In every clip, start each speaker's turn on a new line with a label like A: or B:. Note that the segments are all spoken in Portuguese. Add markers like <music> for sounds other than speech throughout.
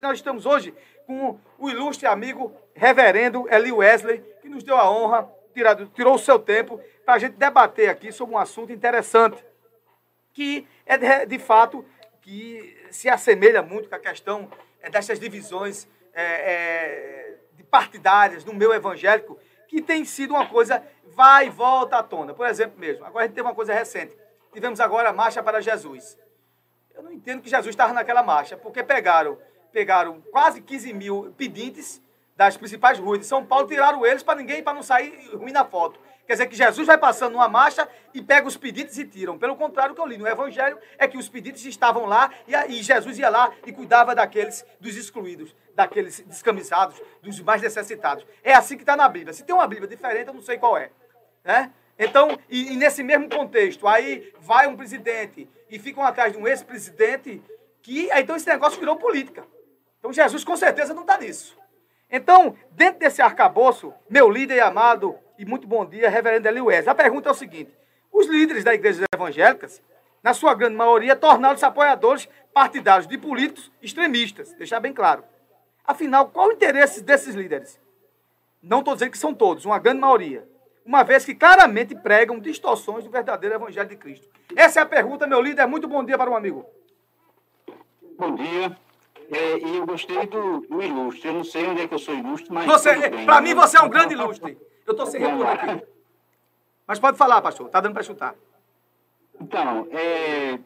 A: Nós estamos hoje com o ilustre amigo reverendo Eli Wesley, que nos deu a honra, tirado, tirou o seu tempo para a gente debater aqui sobre um assunto interessante, que é de, de fato que se assemelha muito com a questão é, dessas divisões é, é, partidárias no meu evangélico, que tem sido uma coisa vai e volta à tona. Por exemplo, mesmo, agora a gente teve uma coisa recente. Tivemos agora a marcha para Jesus. Eu não entendo que Jesus estava naquela marcha, porque pegaram pegaram quase 15 mil pedintes das principais ruas de São Paulo, tiraram eles para ninguém, para não sair ruim na foto. Quer dizer que Jesus vai passando numa marcha e pega os pedidos e tiram. Pelo contrário, o que eu li no Evangelho é que os pedidos estavam lá e, e Jesus ia lá e cuidava daqueles, dos excluídos, daqueles descamisados, dos mais necessitados. É assim que está na Bíblia. Se tem uma Bíblia diferente, eu não sei qual é. Né? Então, e, e nesse mesmo contexto, aí vai um presidente e ficam atrás de um ex-presidente, que então esse negócio virou política. Então Jesus com certeza não está nisso. Então, dentro desse arcabouço, meu líder amado e muito bom dia, reverendo Eli Wesley, a pergunta é o seguinte: os líderes das igrejas evangélicas, na sua grande maioria, tornaram-se apoiadores partidários de políticos extremistas, deixar bem claro. Afinal, qual o interesse desses líderes? Não estou dizendo que são todos, uma grande maioria. Uma vez que claramente pregam distorções do verdadeiro evangelho de Cristo. Essa é a pergunta, meu líder. Muito bom dia para um amigo.
B: Bom dia. É, e eu gostei do, do, ilustre. Eu não sei onde é que eu sou ilustre, mas.
A: Para mim, você é um grande ilustre. Eu estou sem retorno aqui. Mas pode falar, pastor. Está dando para chutar.
B: Então, é,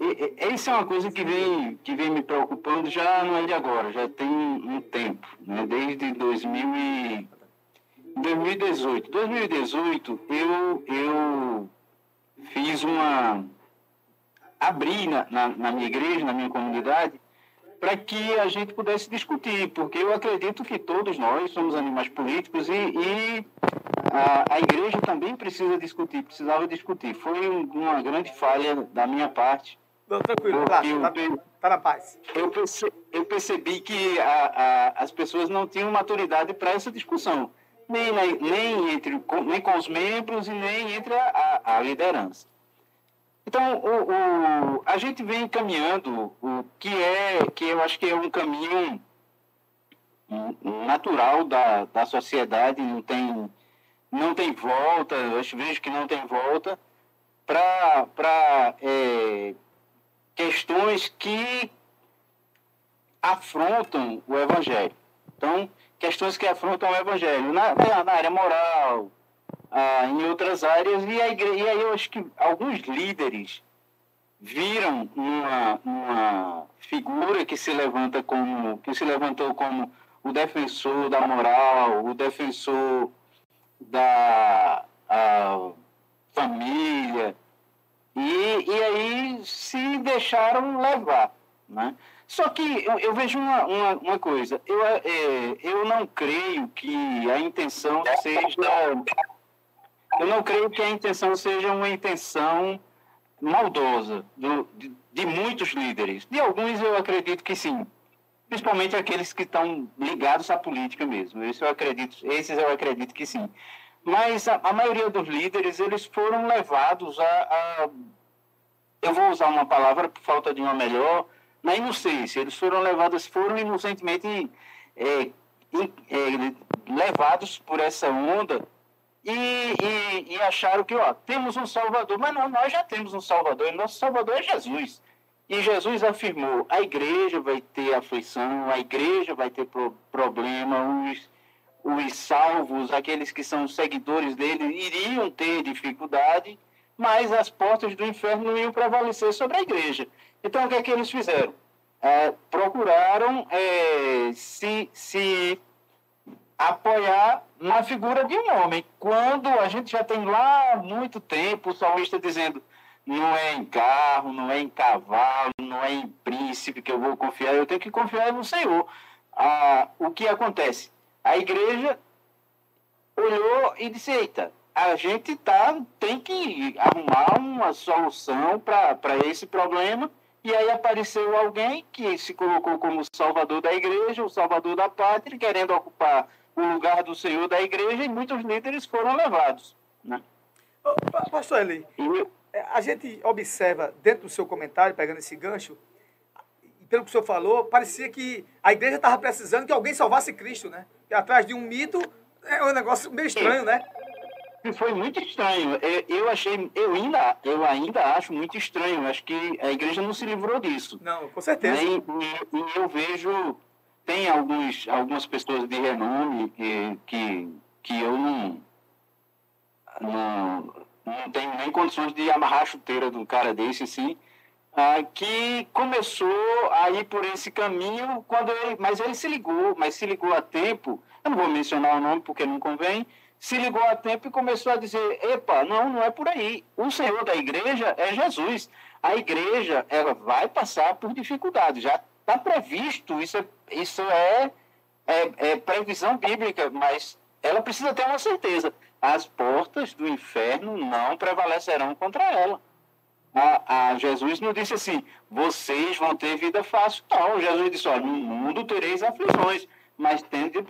B: é, isso é uma coisa que vem, que vem me preocupando já não é de agora, já tem um tempo, né? desde 2000 e, 2018. 2018, eu, eu fiz uma. abri na, na, na minha igreja, na minha comunidade, para que a gente pudesse discutir, porque eu acredito que todos nós somos animais políticos e, e a, a, igreja também precisa discutir, precisava discutir. Foi uma grande falha da minha parte.
A: Não, tranquilo, tá, tá, tá, na paz.
B: Eu, perce, eu percebi que a, a, as pessoas não tinham maturidade para essa discussão, nem, nem, entre, nem com os membros e nem entre a, a liderança. Então, o, o, a gente vem caminhando o que é, que eu acho que é um caminho natural da, da sociedade, não tem, não tem volta, eu vejo que não tem volta, para é, questões que afrontam o Evangelho. Então, questões que afrontam o Evangelho na, na área moral, ah, em outras áreas, e, a igreja, e aí eu acho que alguns líderes viram uma, uma figura que se levanta como que se levantou como o defensor da moral, o defensor da família, e, e aí se deixaram levar. Né? Só que eu, eu vejo uma, uma, uma, coisa, eu, é, eu não creio que a intenção seja eu não creio que a intenção seja uma intenção maldosa do, de, de, muitos líderes. De alguns eu acredito que sim, principalmente aqueles que estão ligados à política mesmo. Isso eu acredito, esses eu acredito que sim. Mas a, a maioria dos líderes eles foram levados a, a, eu vou usar uma palavra por falta de uma melhor, na inocência. Eles foram levados, foram inocentemente é, é, levados por essa onda e, e, e, acharam que ó, temos um Salvador. Mas não, nós já temos um Salvador, e nosso Salvador é Jesus. E Jesus afirmou: a igreja vai ter aflição, a igreja vai ter pro, problema, os, os salvos, aqueles que são seguidores dele, iriam ter dificuldade, mas as portas do inferno não iam prevalecer sobre a igreja. Então, o que é que eles fizeram? É, procuraram é, se, se apoiar na figura de um homem. Quando a gente já tem lá muito tempo o salmista dizendo não é em carro, não é em cavalo, não é em príncipe que eu vou confiar, eu tenho que confiar no Senhor. Ah, o que acontece? A igreja olhou e disse, eita, a gente tá, tem que arrumar uma solução para esse problema. E aí apareceu alguém que se colocou como salvador da igreja, o salvador da pátria, querendo ocupar o lugar do Senhor da igreja e muitos líderes foram levados. Né?
A: Pastor Eli, a gente observa dentro do seu comentário, pegando esse gancho, pelo que o senhor falou, parecia que a igreja estava precisando que alguém salvasse Cristo, né? Que atrás de um mito é um negócio meio estranho, né?
B: Foi muito estranho. Eu achei, eu ainda, eu ainda acho muito estranho. Acho que a igreja não se livrou disso.
A: Não, com certeza.
B: E, e, e eu vejo, tem alguns, algumas pessoas de renome que, que, que eu não, não, não tenho nem condições de amarrar a chuteira um cara desse, assim, ah, que começou a ir por esse caminho quando ele, mas ele se ligou, mas se ligou a tempo. Eu não vou mencionar o nome porque não convém se ligou a tempo e começou a dizer: epa, não, não é por aí. O Senhor da igreja é Jesus. A igreja ela vai passar por dificuldades. Já está previsto, isso, é, isso é, é, é previsão bíblica, mas ela precisa ter uma certeza: as portas do inferno não prevalecerão contra ela. A, a, Jesus não disse assim, vocês vão ter vida fácil. Não, Jesus disse, olha, no mundo tereis aflições mas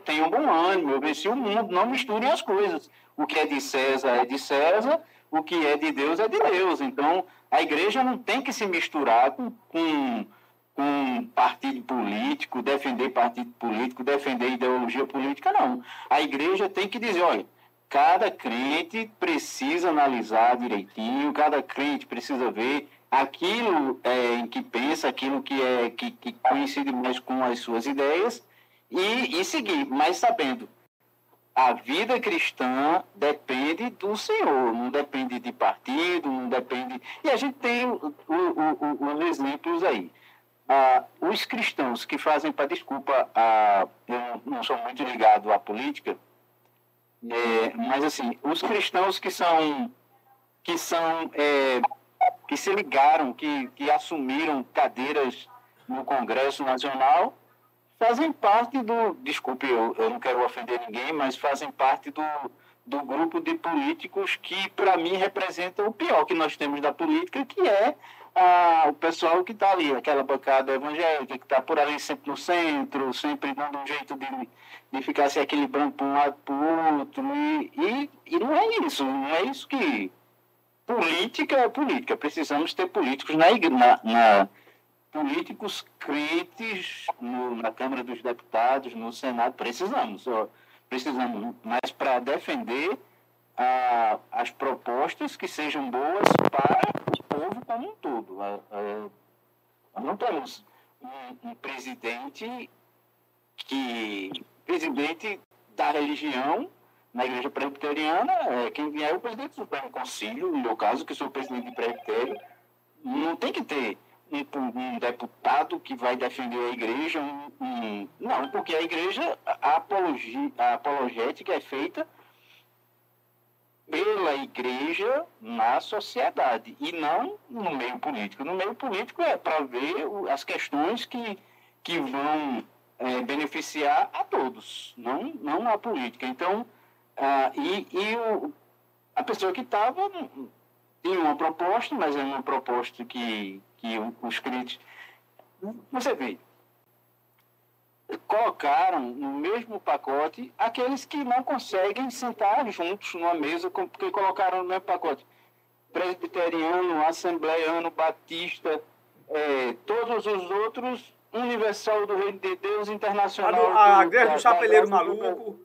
B: tenham bom ânimo, eu venci o mundo, não misturem as coisas. O que é de César é de César, o que é de Deus é de Deus. Então, a igreja não tem que se misturar com, com, com partido político, defender partido político, defender ideologia política, não. A igreja tem que dizer, olha, cada crente precisa analisar direitinho, cada crente precisa ver aquilo é, em que pensa, aquilo que, é, que, que coincide mais com as suas ideias, e, e seguir, mas sabendo a vida cristã depende do Senhor, não depende de partido, não depende. E a gente tem os exemplos aí. Ah, os cristãos que fazem, para desculpa, ah, eu não sou muito ligado à política, é, mas assim, os cristãos que são que são é, que se ligaram, que, que assumiram cadeiras no Congresso Nacional, fazem parte do. Desculpe, eu, eu não quero ofender ninguém, mas fazem parte do, do grupo de políticos que, para mim, representam o pior que nós temos da política, que é a, o pessoal que está ali, aquela bancada evangélica, que está por ali sempre no centro, sempre dando um jeito de, de ficar se equilibrando para um lado para o outro. E, e, e não é isso, não é isso que. Política é política. Precisamos ter políticos na, na, na políticos crentes no, na Câmara dos Deputados, no Senado, precisamos, ó, precisamos, mas para defender a, as propostas que sejam boas para povo como um todo. A, a, não temos um, presidente que presidente da religião na igreja presbiteriana, é, quem é o presidente do Supremo Conselho, no meu caso, que sou presidente de presbitério, não tem que ter um, um, deputado que vai defender a igreja. Um, um, não, porque a igreja, a, apologia, a apologética é feita pela igreja na sociedade e não no meio político. No meio político é para ver as questões que, que vão é, beneficiar a todos, não, não a política. Então, ah, e, e o, a pessoa que estava tinha uma proposta, mas é uma proposta que que os crentes. Você vê, colocaram no mesmo pacote aqueles que não conseguem sentar juntos numa mesa, porque colocaram no mesmo pacote presbiteriano, assembleiano, batista, é, todos os outros, Universal do Reino de Deus, Internacional.
A: A, a, a igreja do Chapeleiro Maluco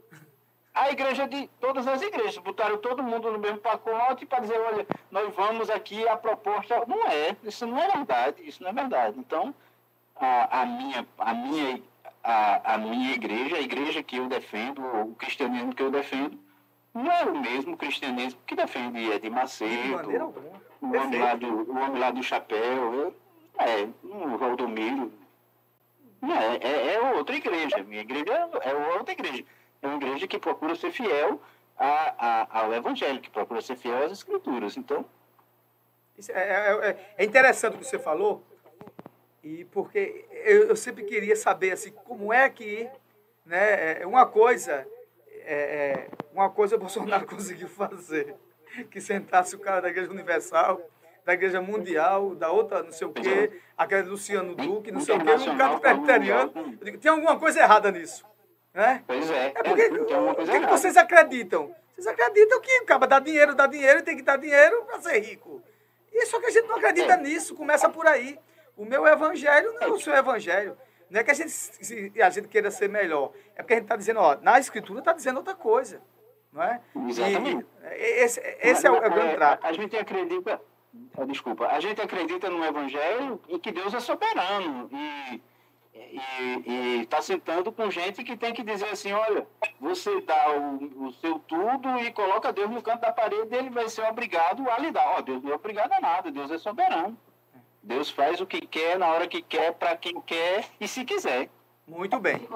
B: a igreja de todas as igrejas. Botaram todo mundo no mesmo pacote para dizer, olha, nós vamos aqui, a proposta. Não é, isso não é verdade, isso não é verdade. Então, a, a minha, a, minha, a, a minha igreja, a igreja que eu defendo, o cristianismo que eu defendo, não é o mesmo cristianismo que defende Edir Macedo, de o, homem lá do, o homem lá do chapéu, é, o Valdomiro. Não, é, é, é outra igreja. Minha igreja é outra igreja é uma igreja que procura ser fiel a, a, ao Evangelho, que procura ser fiel às Escrituras. Então.
A: É, é, é, é, interessante o que você falou, e porque eu, eu, sempre queria saber assim, como é que né, é, uma coisa é, uma coisa o Bolsonaro <laughs> conseguiu fazer, que sentasse o cara da Igreja Universal, da Igreja Mundial, da outra não sei o quê, aquela Luciano Duque, não sei o quê, um cara presbiteriano. Tem alguma coisa errada nisso. Né?
B: Pois é.
A: É porque, é, o que, que vocês acreditam? Vocês acreditam que acaba dar dinheiro, dá dinheiro tem que dar dinheiro para ser rico. E só que a gente não acredita é. nisso, começa por aí. O meu evangelho não é o seu evangelho. Não é que a gente, se, a gente queira ser melhor. É porque a gente está dizendo, ó, na escritura está dizendo outra coisa. Não é?
B: Exatamente.
A: E esse, esse é, o, é o grande
B: É,
A: trato.
B: A gente acredita, ah, desculpa, a gente acredita no Evangelho e que Deus é soberano e está sentando com gente que tem que dizer assim, olha, você dá o, o seu tudo e coloca Deus no canto da parede, ele vai ser obrigado a lhe dar. Ó, Deus não é obrigado a nada, Deus é soberano. Deus faz o que quer, na hora que quer, para quem quer e se quiser.
A: Muito bem.